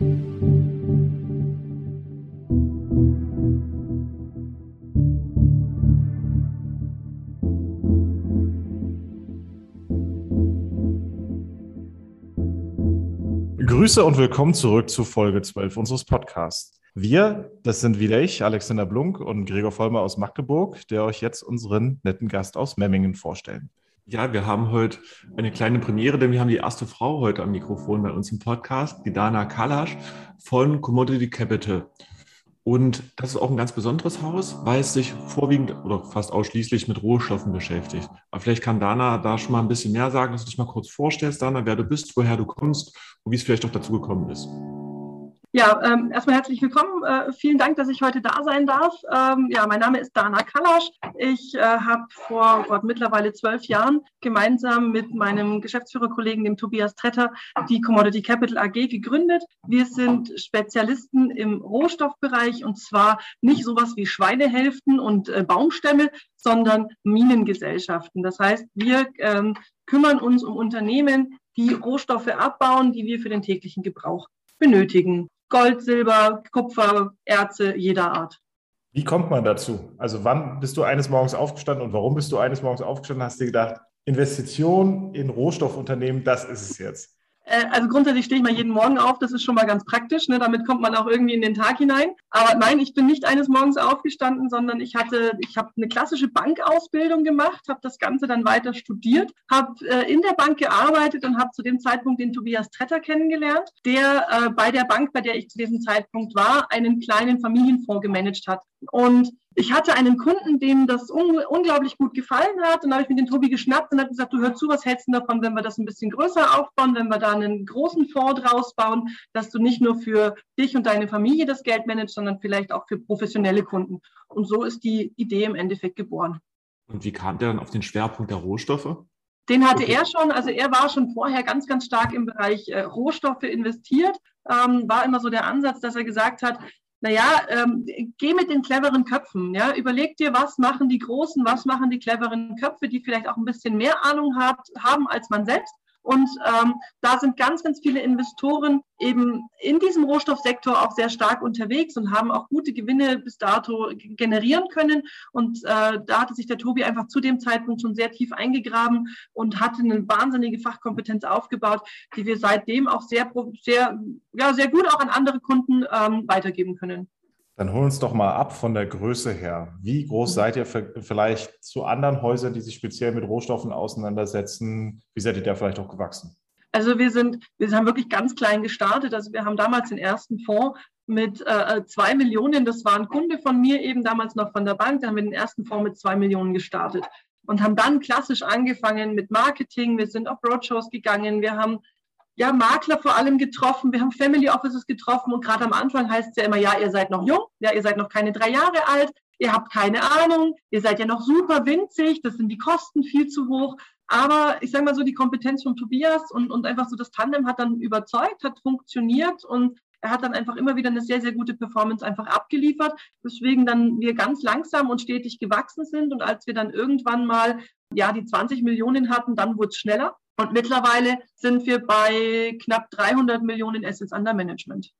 Grüße und willkommen zurück zu Folge 12 unseres Podcasts. Wir, das sind wieder ich, Alexander Blunk und Gregor Vollmer aus Magdeburg, der euch jetzt unseren netten Gast aus Memmingen vorstellen. Ja, wir haben heute eine kleine Premiere, denn wir haben die erste Frau heute am Mikrofon bei uns im Podcast, die Dana Kalasch von Commodity Capital. Und das ist auch ein ganz besonderes Haus, weil es sich vorwiegend oder fast ausschließlich mit Rohstoffen beschäftigt. Aber vielleicht kann Dana da schon mal ein bisschen mehr sagen, dass du dich mal kurz vorstellst, Dana, wer du bist, woher du kommst und wie es vielleicht auch dazu gekommen ist. Ja, ähm, erstmal herzlich willkommen. Äh, vielen Dank, dass ich heute da sein darf. Ähm, ja, mein Name ist Dana Kalasch. Ich äh, habe vor Gott, mittlerweile zwölf Jahren gemeinsam mit meinem Geschäftsführerkollegen, dem Tobias Tretter, die Commodity Capital AG gegründet. Wir sind Spezialisten im Rohstoffbereich und zwar nicht sowas wie Schweinehälften und äh, Baumstämme, sondern Minengesellschaften. Das heißt, wir ähm, kümmern uns um Unternehmen, die Rohstoffe abbauen, die wir für den täglichen Gebrauch benötigen. Gold, Silber, Kupfer, Erze jeder Art. Wie kommt man dazu? Also wann bist du eines Morgens aufgestanden und warum bist du eines Morgens aufgestanden? Hast du gedacht, Investition in Rohstoffunternehmen, das ist es jetzt? Äh, also grundsätzlich stehe ich mal jeden Morgen auf, das ist schon mal ganz praktisch, ne? damit kommt man auch irgendwie in den Tag hinein. Aber nein, ich bin nicht eines Morgens aufgestanden, sondern ich hatte, ich habe eine klassische Bankausbildung gemacht, habe das Ganze dann weiter studiert, habe äh, in der Bank gearbeitet und habe zu dem Zeitpunkt den Tobias Tretter kennengelernt, der äh, bei der Bank, bei der ich zu diesem Zeitpunkt war, einen kleinen Familienfonds gemanagt hat. Und ich hatte einen Kunden, dem das un unglaublich gut gefallen hat. Und dann habe ich mit den Tobi geschnappt und habe gesagt, du hör zu, was hältst du davon, wenn wir das ein bisschen größer aufbauen, wenn wir da einen großen Fonds draus bauen, dass du nicht nur für dich und deine Familie das Geld managst, sondern vielleicht auch für professionelle Kunden. Und so ist die Idee im Endeffekt geboren. Und wie kam der dann auf den Schwerpunkt der Rohstoffe? Den hatte okay. er schon, also er war schon vorher ganz, ganz stark im Bereich äh, Rohstoffe investiert. Ähm, war immer so der Ansatz, dass er gesagt hat, naja, ähm, geh mit den cleveren Köpfen. Ja? Überleg dir, was machen die Großen, was machen die cleveren Köpfe, die vielleicht auch ein bisschen mehr Ahnung hat, haben als man selbst. Und ähm, da sind ganz, ganz viele Investoren eben in diesem Rohstoffsektor auch sehr stark unterwegs und haben auch gute Gewinne bis dato generieren können. Und äh, da hatte sich der Tobi einfach zu dem Zeitpunkt schon sehr tief eingegraben und hatte eine wahnsinnige Fachkompetenz aufgebaut, die wir seitdem auch sehr, sehr, ja, sehr gut auch an andere Kunden ähm, weitergeben können. Dann hol uns doch mal ab von der Größe her. Wie groß mhm. seid ihr vielleicht zu anderen Häusern, die sich speziell mit Rohstoffen auseinandersetzen? Wie seid ihr da vielleicht auch gewachsen? Also wir sind, wir haben wirklich ganz klein gestartet. Also wir haben damals den ersten Fonds mit äh, zwei Millionen. Das war ein Kunde von mir eben damals noch von der Bank. Da haben wir den ersten Fonds mit zwei Millionen gestartet und haben dann klassisch angefangen mit Marketing. Wir sind auf Roadshows gegangen. Wir haben ja, Makler vor allem getroffen, wir haben Family Offices getroffen und gerade am Anfang heißt es ja immer, ja, ihr seid noch jung, ja, ihr seid noch keine drei Jahre alt, ihr habt keine Ahnung, ihr seid ja noch super winzig, das sind die Kosten viel zu hoch. Aber ich sage mal so, die Kompetenz von Tobias und, und einfach so das Tandem hat dann überzeugt, hat funktioniert und er hat dann einfach immer wieder eine sehr, sehr gute Performance einfach abgeliefert, weswegen dann wir ganz langsam und stetig gewachsen sind. Und als wir dann irgendwann mal ja die 20 Millionen hatten, dann wurde es schneller. Und mittlerweile sind wir bei knapp 300 Millionen Assets under Management.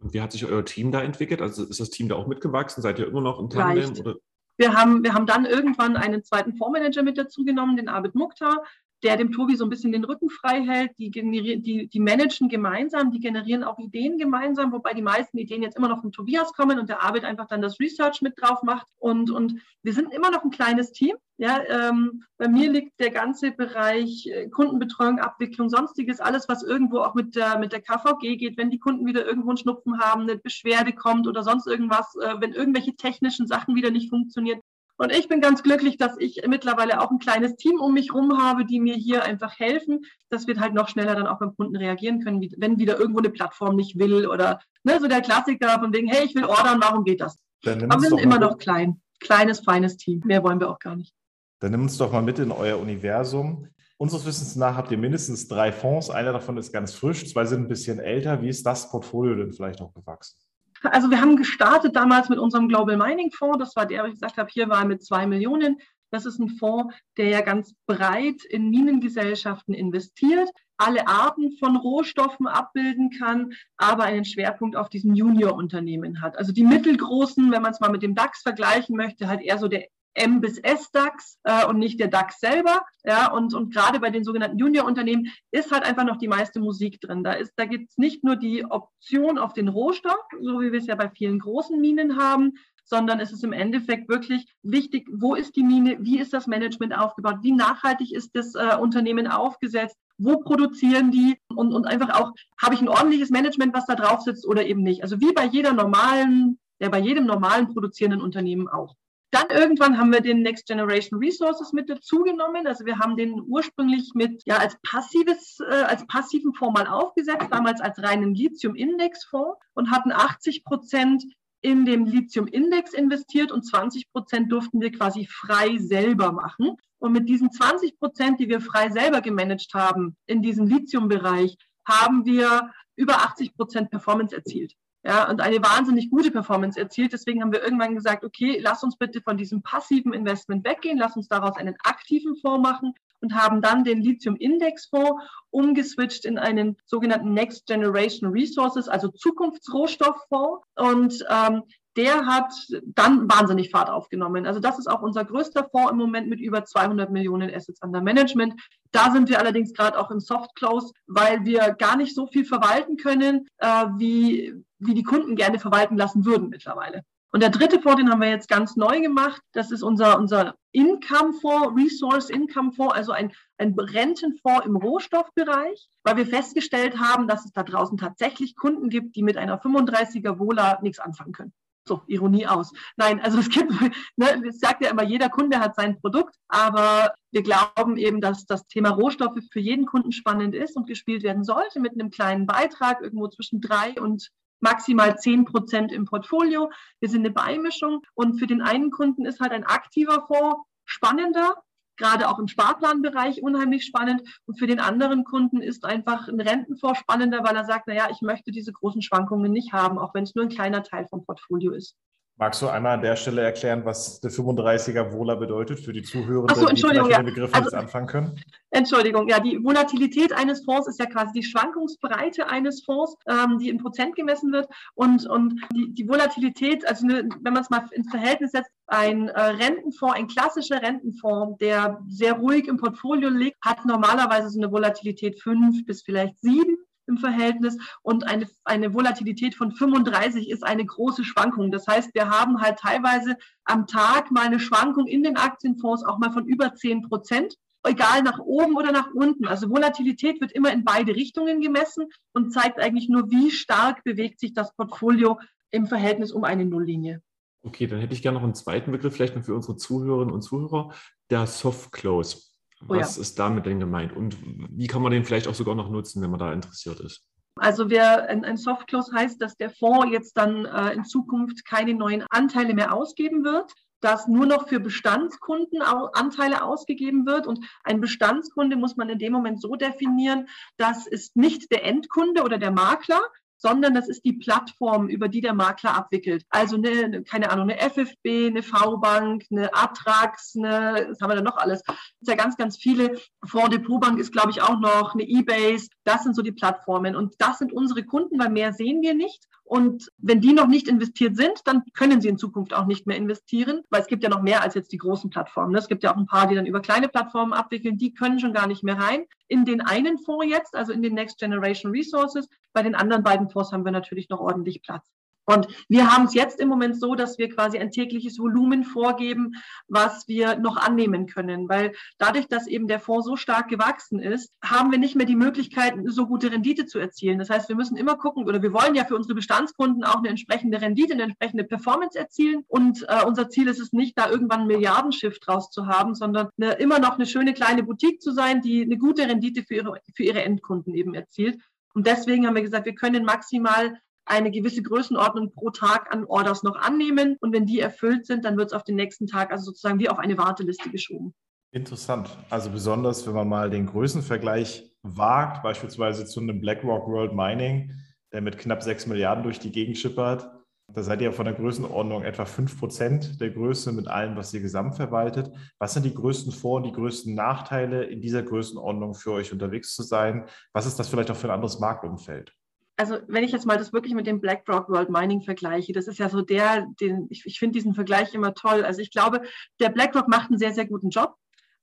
Und wie hat sich euer Team da entwickelt? Also ist das Team da auch mitgewachsen? Seid ihr immer noch im Tandem? Wir, haben, wir haben dann irgendwann einen zweiten Fondsmanager mit dazu genommen, den Abid Mukhtar, der dem Tobi so ein bisschen den Rücken frei hält. Die, die, die managen gemeinsam, die generieren auch Ideen gemeinsam, wobei die meisten Ideen jetzt immer noch von Tobias kommen und der Arbeit einfach dann das Research mit drauf macht. Und, und wir sind immer noch ein kleines Team. Ja, ähm, bei mir liegt der ganze Bereich äh, Kundenbetreuung, Abwicklung, sonstiges, alles, was irgendwo auch mit der, mit der KVG geht, wenn die Kunden wieder irgendwo einen Schnupfen haben, eine Beschwerde kommt oder sonst irgendwas, äh, wenn irgendwelche technischen Sachen wieder nicht funktionieren, und ich bin ganz glücklich, dass ich mittlerweile auch ein kleines Team um mich herum habe, die mir hier einfach helfen, dass wir halt noch schneller dann auch beim Kunden reagieren können, wenn wieder irgendwo eine Plattform nicht will oder ne, so der Klassiker von wegen, hey, ich will ordern, warum geht das? Aber wir sind immer noch klein. Kleines, feines Team. Mehr wollen wir auch gar nicht. Dann nimm uns doch mal mit in euer Universum. Unseres Wissens nach habt ihr mindestens drei Fonds. Einer davon ist ganz frisch, zwei sind ein bisschen älter. Wie ist das Portfolio denn vielleicht auch gewachsen? Also wir haben gestartet damals mit unserem Global Mining Fonds. Das war der, wo ich gesagt habe, hier war mit zwei Millionen. Das ist ein Fonds, der ja ganz breit in Minengesellschaften investiert, alle Arten von Rohstoffen abbilden kann, aber einen Schwerpunkt auf diesen Junior-Unternehmen hat. Also die mittelgroßen, wenn man es mal mit dem DAX vergleichen möchte, halt eher so der M bis S DAX äh, und nicht der DAX selber. Ja, und, und gerade bei den sogenannten Junior-Unternehmen ist halt einfach noch die meiste Musik drin. Da, ist, da gibt es nicht nur die Option auf den Rohstoff, so wie wir es ja bei vielen großen Minen haben, sondern es ist im Endeffekt wirklich wichtig, wo ist die Mine, wie ist das Management aufgebaut, wie nachhaltig ist das äh, Unternehmen aufgesetzt, wo produzieren die und, und einfach auch, habe ich ein ordentliches Management, was da drauf sitzt oder eben nicht. Also wie bei jeder normalen, ja, bei jedem normalen produzierenden Unternehmen auch. Dann irgendwann haben wir den Next Generation Resources mit dazugenommen. Also wir haben den ursprünglich mit ja als passives äh, als passiven Fonds mal aufgesetzt, damals als reinen Lithium-Index-Fonds und hatten 80 Prozent in dem Lithium-Index investiert und 20 Prozent durften wir quasi frei selber machen. Und mit diesen 20 Prozent, die wir frei selber gemanagt haben in diesem Lithium-Bereich, haben wir über 80 Prozent Performance erzielt. Ja, und eine wahnsinnig gute Performance erzielt. Deswegen haben wir irgendwann gesagt, okay, lass uns bitte von diesem passiven Investment weggehen, lass uns daraus einen aktiven Fonds machen und haben dann den Lithium-Index-Fonds umgeswitcht in einen sogenannten Next Generation Resources, also Zukunftsrohstofffonds. Und ähm, der hat dann wahnsinnig Fahrt aufgenommen. Also das ist auch unser größter Fonds im Moment mit über 200 Millionen Assets under Management. Da sind wir allerdings gerade auch im Soft Close, weil wir gar nicht so viel verwalten können, äh, wie, wie die Kunden gerne verwalten lassen würden mittlerweile. Und der dritte Fonds, den haben wir jetzt ganz neu gemacht. Das ist unser, unser Income-Fonds, Resource Income-Fonds, also ein, ein Rentenfonds im Rohstoffbereich, weil wir festgestellt haben, dass es da draußen tatsächlich Kunden gibt, die mit einer 35er Vola nichts anfangen können. So, Ironie aus. Nein, also es gibt, ne, es sagt ja immer, jeder Kunde hat sein Produkt, aber wir glauben eben, dass das Thema Rohstoffe für jeden Kunden spannend ist und gespielt werden sollte mit einem kleinen Beitrag, irgendwo zwischen drei und maximal 10 Prozent im Portfolio. Wir sind eine Beimischung und für den einen Kunden ist halt ein aktiver Fonds spannender, gerade auch im Sparplanbereich unheimlich spannend. Und für den anderen Kunden ist einfach ein Rentenfonds spannender, weil er sagt, naja, ich möchte diese großen Schwankungen nicht haben, auch wenn es nur ein kleiner Teil vom Portfolio ist. Magst du einmal an der Stelle erklären, was der 35er Wohler bedeutet für die Zuhörer, so, die mit dem Begriff also, nichts anfangen können? Entschuldigung, ja, die Volatilität eines Fonds ist ja quasi die Schwankungsbreite eines Fonds, ähm, die in Prozent gemessen wird. Und, und die, die Volatilität, also eine, wenn man es mal ins Verhältnis setzt, ein äh, Rentenfonds, ein klassischer Rentenfonds, der sehr ruhig im Portfolio liegt, hat normalerweise so eine Volatilität fünf bis vielleicht sieben im Verhältnis und eine, eine Volatilität von 35 ist eine große Schwankung. Das heißt, wir haben halt teilweise am Tag mal eine Schwankung in den Aktienfonds auch mal von über 10 Prozent egal nach oben oder nach unten. Also Volatilität wird immer in beide Richtungen gemessen und zeigt eigentlich nur, wie stark bewegt sich das Portfolio im Verhältnis um eine Nulllinie. Okay, dann hätte ich gerne noch einen zweiten Begriff, vielleicht noch für unsere Zuhörerinnen und Zuhörer, der Soft Close. Oh, Was ja. ist damit denn gemeint? Und wie kann man den vielleicht auch sogar noch nutzen, wenn man da interessiert ist? Also wer ein, ein Soft Close heißt, dass der Fonds jetzt dann äh, in Zukunft keine neuen Anteile mehr ausgeben wird, dass nur noch für Bestandskunden Anteile ausgegeben wird. Und ein Bestandskunde muss man in dem Moment so definieren, das ist nicht der Endkunde oder der Makler, sondern das ist die Plattform, über die der Makler abwickelt. Also eine, keine Ahnung, eine FFB, eine V-Bank, eine Atrax, eine, was haben wir da noch alles? Es gibt ja ganz, ganz viele. Fonds-Depot-Bank ist, glaube ich, auch noch eine E-Base. Das sind so die Plattformen. Und das sind unsere Kunden, weil mehr sehen wir nicht. Und wenn die noch nicht investiert sind, dann können sie in Zukunft auch nicht mehr investieren, weil es gibt ja noch mehr als jetzt die großen Plattformen. Es gibt ja auch ein paar, die dann über kleine Plattformen abwickeln, die können schon gar nicht mehr rein. In den einen Fonds jetzt, also in den Next Generation Resources, bei den anderen beiden Fonds haben wir natürlich noch ordentlich Platz. Und wir haben es jetzt im Moment so, dass wir quasi ein tägliches Volumen vorgeben, was wir noch annehmen können. Weil dadurch, dass eben der Fonds so stark gewachsen ist, haben wir nicht mehr die Möglichkeit, so gute Rendite zu erzielen. Das heißt, wir müssen immer gucken, oder wir wollen ja für unsere Bestandskunden auch eine entsprechende Rendite, eine entsprechende Performance erzielen. Und äh, unser Ziel ist es nicht, da irgendwann ein Milliardenschiff draus zu haben, sondern eine, immer noch eine schöne kleine Boutique zu sein, die eine gute Rendite für ihre, für ihre Endkunden eben erzielt. Und deswegen haben wir gesagt, wir können maximal eine gewisse Größenordnung pro Tag an Orders noch annehmen. Und wenn die erfüllt sind, dann wird es auf den nächsten Tag, also sozusagen wie auf eine Warteliste geschoben. Interessant. Also besonders, wenn man mal den Größenvergleich wagt, beispielsweise zu einem BlackRock World Mining, der mit knapp 6 Milliarden durch die Gegend schippert, Da seid ihr von der Größenordnung etwa 5% der Größe mit allem, was ihr gesamt verwaltet. Was sind die größten Vor- und die größten Nachteile, in dieser Größenordnung für euch unterwegs zu sein? Was ist das vielleicht auch für ein anderes Marktumfeld? Also wenn ich jetzt mal das wirklich mit dem BlackRock World Mining vergleiche, das ist ja so der, den ich, ich finde diesen Vergleich immer toll. Also ich glaube, der BlackRock macht einen sehr, sehr guten Job.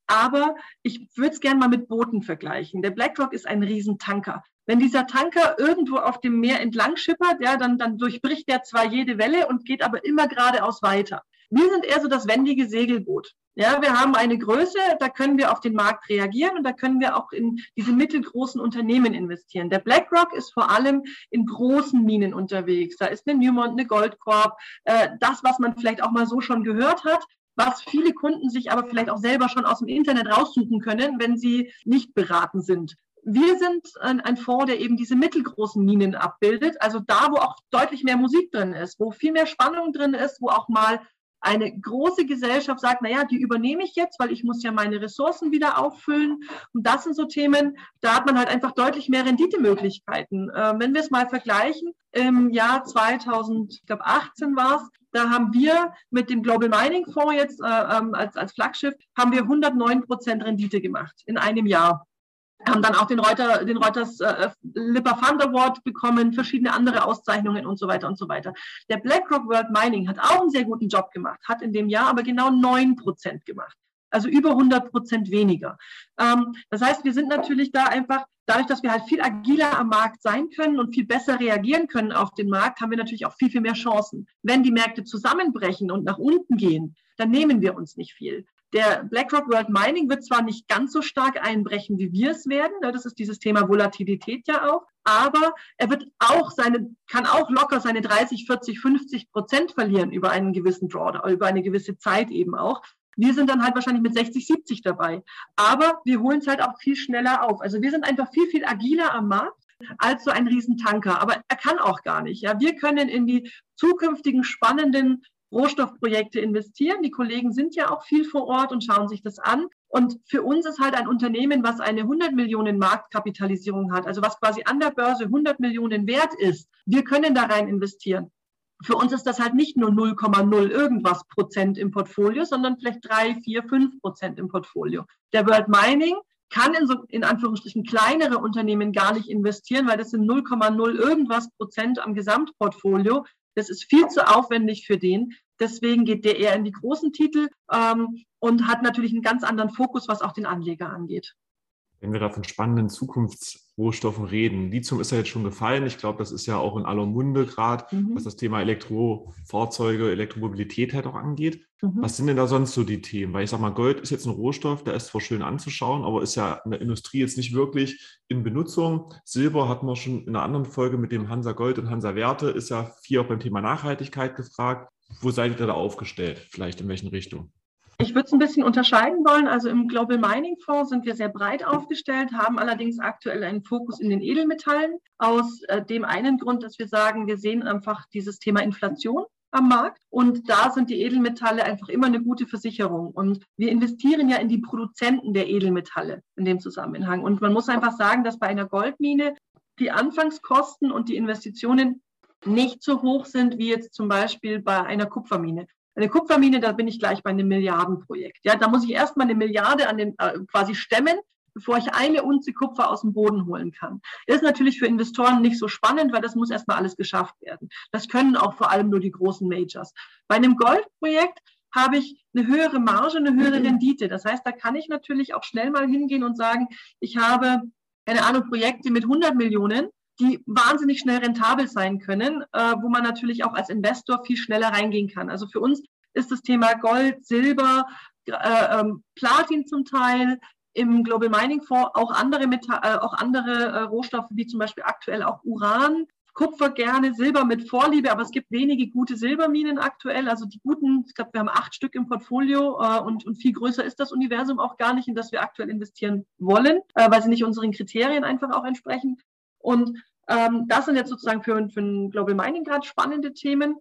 Aber ich würde es gerne mal mit Booten vergleichen. Der BlackRock ist ein Riesentanker. Wenn dieser Tanker irgendwo auf dem Meer entlang schippert, ja, dann, dann durchbricht der zwar jede Welle und geht aber immer geradeaus weiter. Wir sind eher so das wendige Segelboot. Ja, wir haben eine Größe, da können wir auf den Markt reagieren und da können wir auch in diese mittelgroßen Unternehmen investieren. Der BlackRock ist vor allem in großen Minen unterwegs. Da ist eine Newmont, eine Goldcorp, äh, das, was man vielleicht auch mal so schon gehört hat, was viele Kunden sich aber vielleicht auch selber schon aus dem Internet raussuchen können, wenn sie nicht beraten sind. Wir sind ein, ein, Fonds, der eben diese mittelgroßen Minen abbildet, also da, wo auch deutlich mehr Musik drin ist, wo viel mehr Spannung drin ist, wo auch mal eine große Gesellschaft sagt, naja, die übernehme ich jetzt, weil ich muss ja meine Ressourcen wieder auffüllen. Und das sind so Themen, da hat man halt einfach deutlich mehr Renditemöglichkeiten. Äh, wenn wir es mal vergleichen, im Jahr 2018 war es, da haben wir mit dem Global Mining Fonds jetzt äh, ähm, als, als Flaggschiff, haben wir 109 Prozent Rendite gemacht in einem Jahr haben dann auch den, Reuter, den Reuters äh, Lipper Fund Award bekommen, verschiedene andere Auszeichnungen und so weiter und so weiter. Der BlackRock World Mining hat auch einen sehr guten Job gemacht, hat in dem Jahr aber genau neun Prozent gemacht. Also über 100 Prozent weniger. Ähm, das heißt, wir sind natürlich da einfach, dadurch, dass wir halt viel agiler am Markt sein können und viel besser reagieren können auf den Markt, haben wir natürlich auch viel, viel mehr Chancen. Wenn die Märkte zusammenbrechen und nach unten gehen, dann nehmen wir uns nicht viel. Der BlackRock World Mining wird zwar nicht ganz so stark einbrechen, wie wir es werden, ne, das ist dieses Thema Volatilität ja auch, aber er wird auch seine, kann auch locker seine 30, 40, 50 Prozent verlieren über einen gewissen Drawdown, über eine gewisse Zeit eben auch. Wir sind dann halt wahrscheinlich mit 60, 70 dabei. Aber wir holen es halt auch viel schneller auf. Also wir sind einfach viel, viel agiler am Markt als so ein Riesentanker. Aber er kann auch gar nicht. Ja, wir können in die zukünftigen spannenden Rohstoffprojekte investieren. Die Kollegen sind ja auch viel vor Ort und schauen sich das an. Und für uns ist halt ein Unternehmen, was eine 100 Millionen Marktkapitalisierung hat, also was quasi an der Börse 100 Millionen wert ist. Wir können da rein investieren. Für uns ist das halt nicht nur 0,0 irgendwas Prozent im Portfolio, sondern vielleicht drei, vier, fünf Prozent im Portfolio. Der World Mining kann in so, in Anführungsstrichen kleinere Unternehmen gar nicht investieren, weil das sind 0,0 irgendwas Prozent am Gesamtportfolio. Das ist viel zu aufwendig für den. Deswegen geht der eher in die großen Titel ähm, und hat natürlich einen ganz anderen Fokus, was auch den Anleger angeht. Wenn wir da von spannenden Zukunftsrohstoffen reden, Lithium ist ja jetzt schon gefallen. Ich glaube, das ist ja auch in aller Munde gerade, mhm. was das Thema Elektrofahrzeuge, Elektromobilität halt auch angeht. Mhm. Was sind denn da sonst so die Themen? Weil ich sage mal, Gold ist jetzt ein Rohstoff, der ist zwar schön anzuschauen, aber ist ja in der Industrie jetzt nicht wirklich in Benutzung. Silber hatten wir schon in einer anderen Folge mit dem Hansa Gold und Hansa Werte, ist ja viel auch beim Thema Nachhaltigkeit gefragt. Wo seid ihr da aufgestellt? Vielleicht in welchen Richtungen? Ich würde es ein bisschen unterscheiden wollen. Also im Global Mining Fonds sind wir sehr breit aufgestellt, haben allerdings aktuell einen Fokus in den Edelmetallen. Aus äh, dem einen Grund, dass wir sagen, wir sehen einfach dieses Thema Inflation am Markt. Und da sind die Edelmetalle einfach immer eine gute Versicherung. Und wir investieren ja in die Produzenten der Edelmetalle in dem Zusammenhang. Und man muss einfach sagen, dass bei einer Goldmine die Anfangskosten und die Investitionen nicht so hoch sind wie jetzt zum Beispiel bei einer Kupfermine. Eine Kupfermine, da bin ich gleich bei einem Milliardenprojekt. Ja, da muss ich erstmal eine Milliarde an den äh, quasi stemmen, bevor ich eine Unze Kupfer aus dem Boden holen kann. Das ist natürlich für Investoren nicht so spannend, weil das muss erstmal alles geschafft werden. Das können auch vor allem nur die großen Majors. Bei einem Goldprojekt habe ich eine höhere Marge, eine höhere Rendite. Das heißt, da kann ich natürlich auch schnell mal hingehen und sagen, ich habe, keine Ahnung, Projekte mit 100 Millionen, die wahnsinnig schnell rentabel sein können, äh, wo man natürlich auch als Investor viel schneller reingehen kann. Also für uns ist das Thema Gold, Silber, äh, ähm, Platin zum Teil, im Global Mining Fonds auch andere, Metall, äh, auch andere äh, Rohstoffe, wie zum Beispiel aktuell auch Uran, Kupfer gerne, Silber mit Vorliebe, aber es gibt wenige gute Silberminen aktuell. Also die guten, ich glaube, wir haben acht Stück im Portfolio äh, und, und viel größer ist das Universum auch gar nicht, in das wir aktuell investieren wollen, äh, weil sie nicht unseren Kriterien einfach auch entsprechen. Und ähm, das sind jetzt sozusagen für, für ein Global Mining gerade spannende Themen.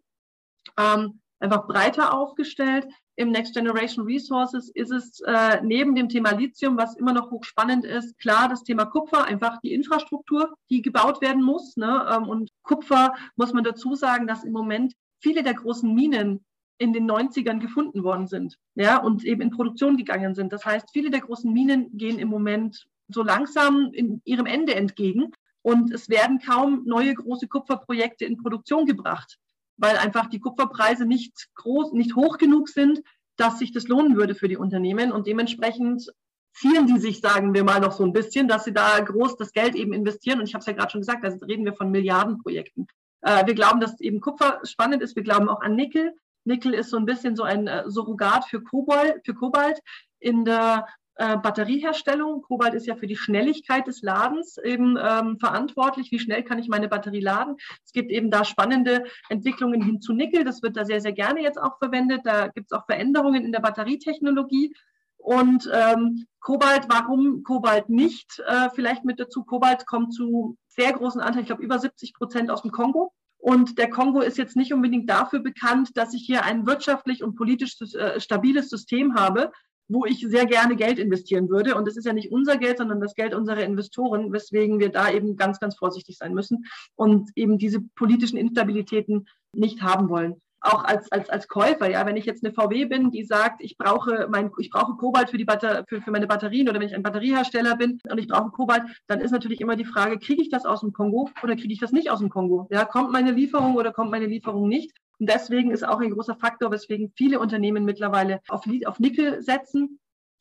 Ähm, einfach breiter aufgestellt. Im Next Generation Resources ist es äh, neben dem Thema Lithium, was immer noch hochspannend ist, klar das Thema Kupfer, einfach die Infrastruktur, die gebaut werden muss. Ne? Ähm, und Kupfer muss man dazu sagen, dass im Moment viele der großen Minen in den 90ern gefunden worden sind, ja, und eben in Produktion gegangen sind. Das heißt, viele der großen Minen gehen im Moment so langsam in ihrem Ende entgegen und es werden kaum neue große Kupferprojekte in Produktion gebracht, weil einfach die Kupferpreise nicht groß, nicht hoch genug sind, dass sich das lohnen würde für die Unternehmen und dementsprechend ziehen die sich, sagen wir mal, noch so ein bisschen, dass sie da groß das Geld eben investieren. Und ich habe es ja gerade schon gesagt, also reden wir von Milliardenprojekten. Äh, wir glauben, dass eben Kupfer spannend ist. Wir glauben auch an Nickel. Nickel ist so ein bisschen so ein äh, Surrogat für Kobalt, für Kobalt in der äh, Batterieherstellung. Kobalt ist ja für die Schnelligkeit des Ladens eben ähm, verantwortlich. Wie schnell kann ich meine Batterie laden? Es gibt eben da spannende Entwicklungen hin zu Nickel. Das wird da sehr, sehr gerne jetzt auch verwendet. Da gibt es auch Veränderungen in der Batterietechnologie. Und ähm, Kobalt, warum Kobalt nicht? Äh, vielleicht mit dazu, Kobalt kommt zu sehr großen Anteil, ich glaube über 70 Prozent aus dem Kongo. Und der Kongo ist jetzt nicht unbedingt dafür bekannt, dass ich hier ein wirtschaftlich und politisch äh, stabiles System habe, wo ich sehr gerne Geld investieren würde. Und das ist ja nicht unser Geld, sondern das Geld unserer Investoren, weswegen wir da eben ganz, ganz vorsichtig sein müssen und eben diese politischen Instabilitäten nicht haben wollen auch als, als, als Käufer, ja, wenn ich jetzt eine VW bin, die sagt, ich brauche mein, ich brauche Kobalt für die Batter für, für meine Batterien oder wenn ich ein Batteriehersteller bin und ich brauche Kobalt, dann ist natürlich immer die Frage, kriege ich das aus dem Kongo oder kriege ich das nicht aus dem Kongo? Ja, kommt meine Lieferung oder kommt meine Lieferung nicht? Und deswegen ist auch ein großer Faktor, weswegen viele Unternehmen mittlerweile auf, auf Nickel setzen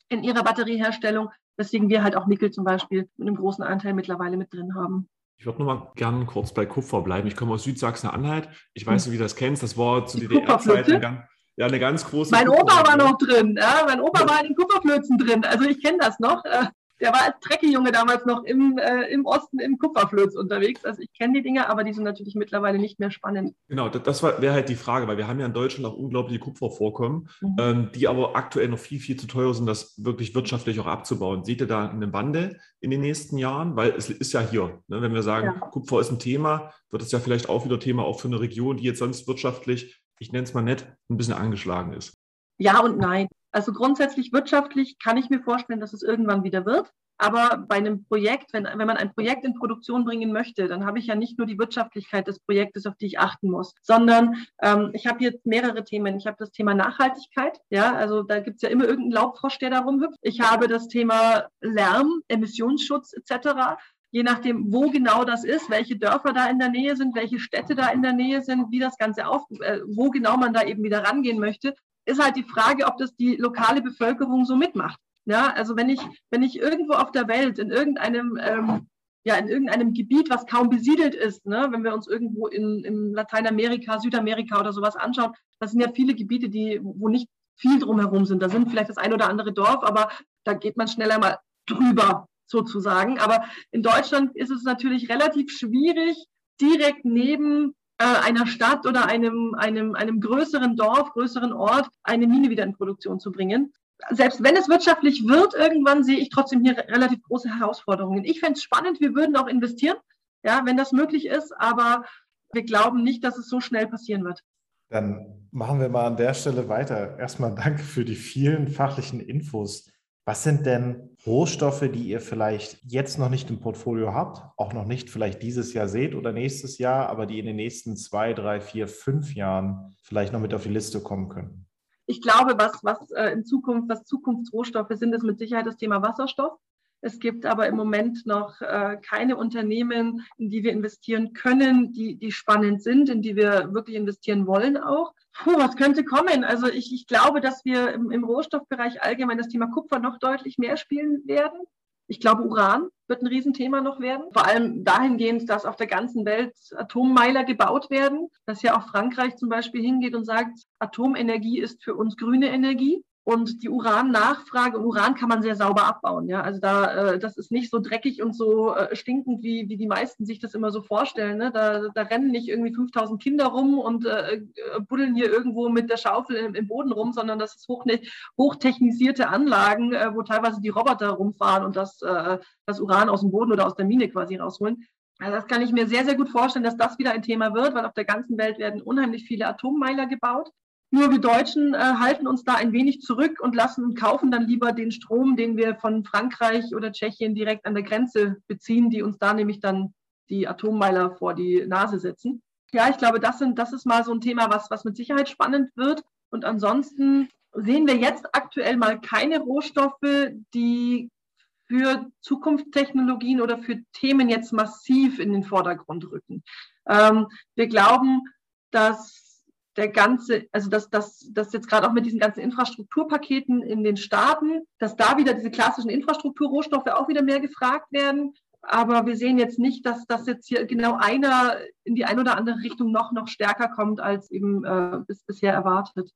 in ihrer Batterieherstellung, weswegen wir halt auch Nickel zum Beispiel mit einem großen Anteil mittlerweile mit drin haben. Ich würde noch mal gerne kurz bei Kupfer bleiben. Ich komme aus Südsachsen-Anhalt. Ich weiß nicht, wie du das kennst. Das war zu DDR-Zeiten ja, eine ganz große. Mein Opa war noch drin. Ja, mein Opa war in den Kupferflözen drin. Also ich kenne das noch. Der war als Treckejunge damals noch im, äh, im Osten im Kupferflöz unterwegs. Also ich kenne die Dinge, aber die sind natürlich mittlerweile nicht mehr spannend. Genau, das, wäre halt die Frage, weil wir haben ja in Deutschland auch unglaubliche Kupfervorkommen, mhm. ähm, die aber aktuell noch viel, viel zu teuer sind, das wirklich wirtschaftlich auch abzubauen. Seht ihr da eine Wandel in den nächsten Jahren? Weil es ist ja hier, ne? wenn wir sagen, ja. Kupfer ist ein Thema, wird es ja vielleicht auch wieder Thema auch für eine Region, die jetzt sonst wirtschaftlich, ich nenne es mal nett, ein bisschen angeschlagen ist. Ja und nein. Also grundsätzlich wirtschaftlich kann ich mir vorstellen, dass es irgendwann wieder wird. Aber bei einem Projekt, wenn, wenn man ein Projekt in Produktion bringen möchte, dann habe ich ja nicht nur die Wirtschaftlichkeit des Projektes, auf die ich achten muss, sondern ähm, ich habe jetzt mehrere Themen. Ich habe das Thema Nachhaltigkeit. Ja, also da gibt es ja immer irgendeinen Laubfrosch, der da rumhüpft. Ich habe das Thema Lärm, Emissionsschutz etc je nachdem, wo genau das ist, welche Dörfer da in der Nähe sind, welche Städte da in der Nähe sind, wie das Ganze auf, äh, wo genau man da eben wieder rangehen möchte, ist halt die Frage, ob das die lokale Bevölkerung so mitmacht. Ja, also wenn ich, wenn ich irgendwo auf der Welt in irgendeinem, ähm, ja, in irgendeinem Gebiet, was kaum besiedelt ist, ne, wenn wir uns irgendwo in, in Lateinamerika, Südamerika oder sowas anschauen, das sind ja viele Gebiete, die, wo nicht viel drumherum sind. Da sind vielleicht das ein oder andere Dorf, aber da geht man schneller mal drüber, sozusagen. Aber in Deutschland ist es natürlich relativ schwierig, direkt neben einer Stadt oder einem, einem, einem größeren Dorf, größeren Ort eine Mine wieder in Produktion zu bringen. Selbst wenn es wirtschaftlich wird, irgendwann sehe ich trotzdem hier relativ große Herausforderungen. Ich fände es spannend, wir würden auch investieren, ja, wenn das möglich ist, aber wir glauben nicht, dass es so schnell passieren wird. Dann machen wir mal an der Stelle weiter. Erstmal danke für die vielen fachlichen Infos. Was sind denn Rohstoffe, die ihr vielleicht jetzt noch nicht im Portfolio habt, auch noch nicht vielleicht dieses Jahr seht oder nächstes Jahr, aber die in den nächsten zwei, drei, vier, fünf Jahren vielleicht noch mit auf die Liste kommen können? Ich glaube, was, was äh, in Zukunft, was Zukunftsrohstoffe sind, ist mit Sicherheit das Thema Wasserstoff. Es gibt aber im Moment noch äh, keine Unternehmen, in die wir investieren können, die, die spannend sind, in die wir wirklich investieren wollen auch. Puh, was könnte kommen? Also ich, ich glaube, dass wir im, im Rohstoffbereich allgemein das Thema Kupfer noch deutlich mehr spielen werden. Ich glaube, Uran wird ein Riesenthema noch werden. Vor allem dahingehend, dass auf der ganzen Welt Atommeiler gebaut werden, dass ja auch Frankreich zum Beispiel hingeht und sagt, Atomenergie ist für uns grüne Energie. Und die Uran-Nachfrage, Uran kann man sehr sauber abbauen. Ja? Also da, äh, das ist nicht so dreckig und so äh, stinkend, wie, wie die meisten sich das immer so vorstellen. Ne? Da, da rennen nicht irgendwie 5000 Kinder rum und äh, äh, buddeln hier irgendwo mit der Schaufel im, im Boden rum, sondern das ist hoch, hochtechnisierte Anlagen, äh, wo teilweise die Roboter rumfahren und das, äh, das Uran aus dem Boden oder aus der Mine quasi rausholen. Also das kann ich mir sehr, sehr gut vorstellen, dass das wieder ein Thema wird, weil auf der ganzen Welt werden unheimlich viele Atommeiler gebaut. Nur wir Deutschen äh, halten uns da ein wenig zurück und lassen und kaufen dann lieber den Strom, den wir von Frankreich oder Tschechien direkt an der Grenze beziehen, die uns da nämlich dann die Atommeiler vor die Nase setzen. Ja, ich glaube, das, sind, das ist mal so ein Thema, was, was mit Sicherheit spannend wird. Und ansonsten sehen wir jetzt aktuell mal keine Rohstoffe, die für Zukunftstechnologien oder für Themen jetzt massiv in den Vordergrund rücken. Ähm, wir glauben, dass der ganze, also dass, dass, dass jetzt gerade auch mit diesen ganzen Infrastrukturpaketen in den Staaten, dass da wieder diese klassischen Infrastrukturrohstoffe auch wieder mehr gefragt werden. Aber wir sehen jetzt nicht, dass das jetzt hier genau einer in die eine oder andere Richtung noch, noch stärker kommt, als eben äh, bis, bisher erwartet.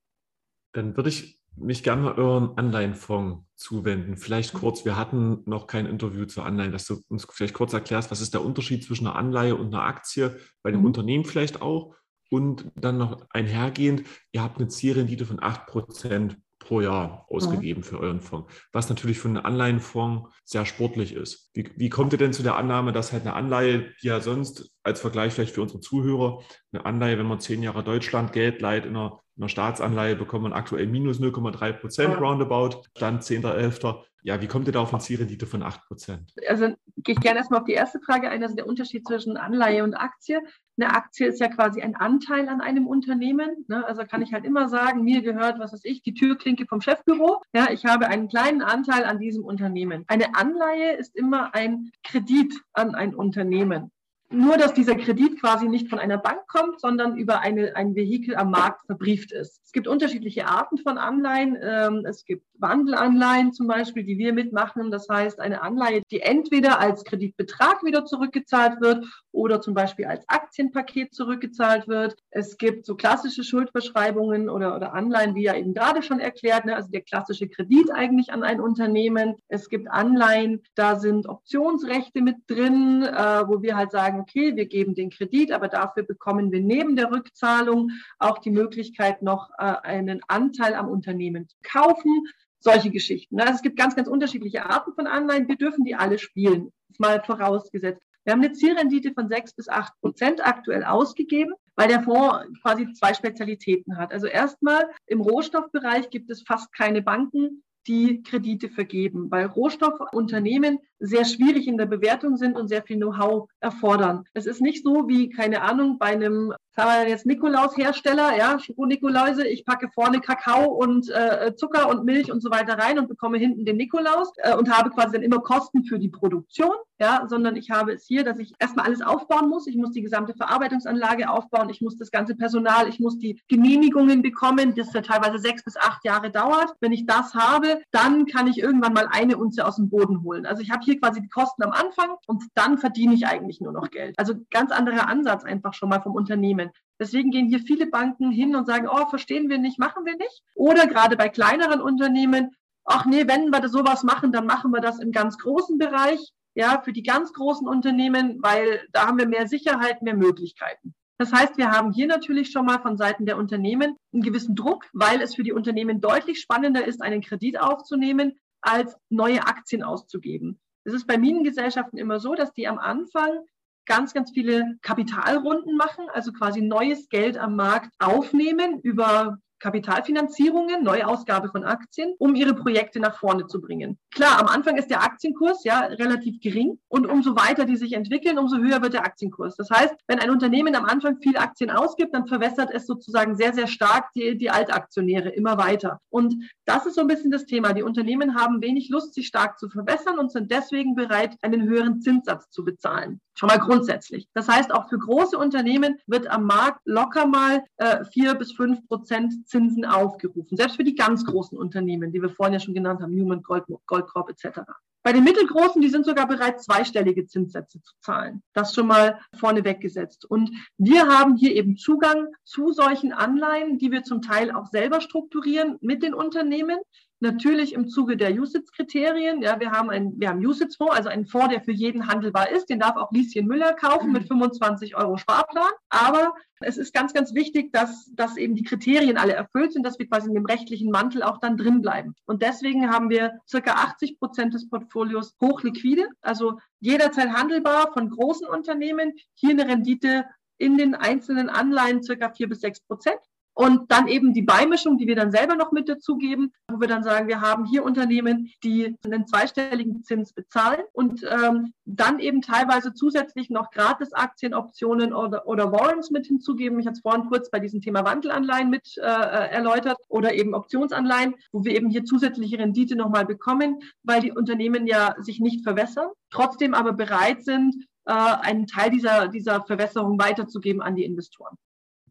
Dann würde ich mich gerne mal euren Anleihenfonds zuwenden. Vielleicht kurz, wir hatten noch kein Interview zur Anleihen, dass du uns vielleicht kurz erklärst, was ist der Unterschied zwischen einer Anleihe und einer Aktie, bei dem mhm. Unternehmen vielleicht auch. Und dann noch einhergehend, ihr habt eine Zielrendite von 8% pro Jahr ausgegeben mhm. für euren Fonds, was natürlich für einen Anleihenfonds sehr sportlich ist. Wie, wie kommt ihr denn zu der Annahme, dass halt eine Anleihe, die ja sonst als Vergleich vielleicht für unsere Zuhörer, eine Anleihe, wenn man zehn Jahre Deutschland Geld leiht in einer, in einer Staatsanleihe, bekommt man aktuell minus 0,3 Prozent roundabout, Stand 10.11. Ja, wie kommt ihr da auf eine Zielrendite von 8 Prozent? Also gehe ich gerne erstmal auf die erste Frage ein, also der Unterschied zwischen Anleihe und Aktie. Eine Aktie ist ja quasi ein Anteil an einem Unternehmen. Ne? Also kann ich halt immer sagen, mir gehört, was weiß ich, die Türklinke vom Chefbüro. Ja, ich habe einen kleinen Anteil an diesem Unternehmen. Eine Anleihe ist immer ein Kredit an ein Unternehmen. Nur, dass dieser Kredit quasi nicht von einer Bank kommt, sondern über eine, ein Vehikel am Markt verbrieft ist. Es gibt unterschiedliche Arten von Anleihen. Ähm, es gibt Wandelanleihen zum Beispiel, die wir mitmachen. Das heißt, eine Anleihe, die entweder als Kreditbetrag wieder zurückgezahlt wird oder zum Beispiel als Aktienpaket zurückgezahlt wird. Es gibt so klassische Schuldverschreibungen oder, oder Anleihen, wie ja eben gerade schon erklärt, ne? also der klassische Kredit eigentlich an ein Unternehmen. Es gibt Anleihen, da sind Optionsrechte mit drin, äh, wo wir halt sagen, okay, wir geben den Kredit, aber dafür bekommen wir neben der Rückzahlung auch die Möglichkeit, noch äh, einen Anteil am Unternehmen zu kaufen solche Geschichten. Ne? Also es gibt ganz, ganz unterschiedliche Arten von Anleihen. Wir dürfen die alle spielen, mal vorausgesetzt. Wir haben eine Zielrendite von sechs bis acht Prozent aktuell ausgegeben, weil der Fonds quasi zwei Spezialitäten hat. Also erstmal im Rohstoffbereich gibt es fast keine Banken, die Kredite vergeben, weil Rohstoffunternehmen sehr schwierig in der Bewertung sind und sehr viel Know-how erfordern. Es ist nicht so wie, keine Ahnung, bei einem sagen wir jetzt Nikolaus-Hersteller, ja, Schoko-Nikoläuse, ich packe vorne Kakao und äh, Zucker und Milch und so weiter rein und bekomme hinten den Nikolaus äh, und habe quasi dann immer Kosten für die Produktion, ja, sondern ich habe es hier, dass ich erstmal alles aufbauen muss. Ich muss die gesamte Verarbeitungsanlage aufbauen, ich muss das ganze Personal, ich muss die Genehmigungen bekommen, das ja teilweise sechs bis acht Jahre dauert. Wenn ich das habe, dann kann ich irgendwann mal eine Unze aus dem Boden holen. Also ich habe hier quasi die Kosten am Anfang und dann verdiene ich eigentlich nur noch Geld. Also ganz anderer Ansatz einfach schon mal vom Unternehmen. Unternehmen. Deswegen gehen hier viele Banken hin und sagen, oh, verstehen wir nicht, machen wir nicht. Oder gerade bei kleineren Unternehmen, ach nee, wenn wir sowas machen, dann machen wir das im ganz großen Bereich, ja, für die ganz großen Unternehmen, weil da haben wir mehr Sicherheit, mehr Möglichkeiten. Das heißt, wir haben hier natürlich schon mal von Seiten der Unternehmen einen gewissen Druck, weil es für die Unternehmen deutlich spannender ist, einen Kredit aufzunehmen, als neue Aktien auszugeben. Es ist bei Minengesellschaften immer so, dass die am Anfang ganz, ganz viele Kapitalrunden machen, also quasi neues Geld am Markt aufnehmen über Kapitalfinanzierungen, Neuausgabe von Aktien, um ihre Projekte nach vorne zu bringen. Klar, am Anfang ist der Aktienkurs ja relativ gering und umso weiter die sich entwickeln, umso höher wird der Aktienkurs. Das heißt, wenn ein Unternehmen am Anfang viele Aktien ausgibt, dann verwässert es sozusagen sehr, sehr stark die, die Altaktionäre immer weiter. Und das ist so ein bisschen das Thema. Die Unternehmen haben wenig Lust, sich stark zu verwässern und sind deswegen bereit, einen höheren Zinssatz zu bezahlen. Schon mal grundsätzlich. Das heißt, auch für große Unternehmen wird am Markt locker mal äh, vier bis fünf Prozent Zinsen aufgerufen. Selbst für die ganz großen Unternehmen, die wir vorhin ja schon genannt haben, Newman, Gold, Goldcorp etc. Bei den mittelgroßen, die sind sogar bereit, zweistellige Zinssätze zu zahlen. Das schon mal vorneweg gesetzt. Und wir haben hier eben Zugang zu solchen Anleihen, die wir zum Teil auch selber strukturieren mit den Unternehmen. Natürlich im Zuge der USITS-Kriterien. Ja, wir haben einen, wir haben USITS-Fonds, also einen Fonds, der für jeden handelbar ist. Den darf auch Lieschen Müller kaufen mit 25 Euro Sparplan. Aber es ist ganz, ganz wichtig, dass, dass eben die Kriterien alle erfüllt sind, dass wir quasi in dem rechtlichen Mantel auch dann drin bleiben. Und deswegen haben wir circa 80 Prozent des Portfolios hochliquide, also jederzeit handelbar von großen Unternehmen. Hier eine Rendite in den einzelnen Anleihen circa vier bis sechs Prozent. Und dann eben die Beimischung, die wir dann selber noch mit dazugeben, wo wir dann sagen, wir haben hier Unternehmen, die einen zweistelligen Zins bezahlen und ähm, dann eben teilweise zusätzlich noch gratis Aktienoptionen oder, oder Warrants mit hinzugeben. Ich hatte es vorhin kurz bei diesem Thema Wandelanleihen mit äh, erläutert oder eben Optionsanleihen, wo wir eben hier zusätzliche Rendite nochmal bekommen, weil die Unternehmen ja sich nicht verwässern, trotzdem aber bereit sind, äh, einen Teil dieser, dieser Verwässerung weiterzugeben an die Investoren.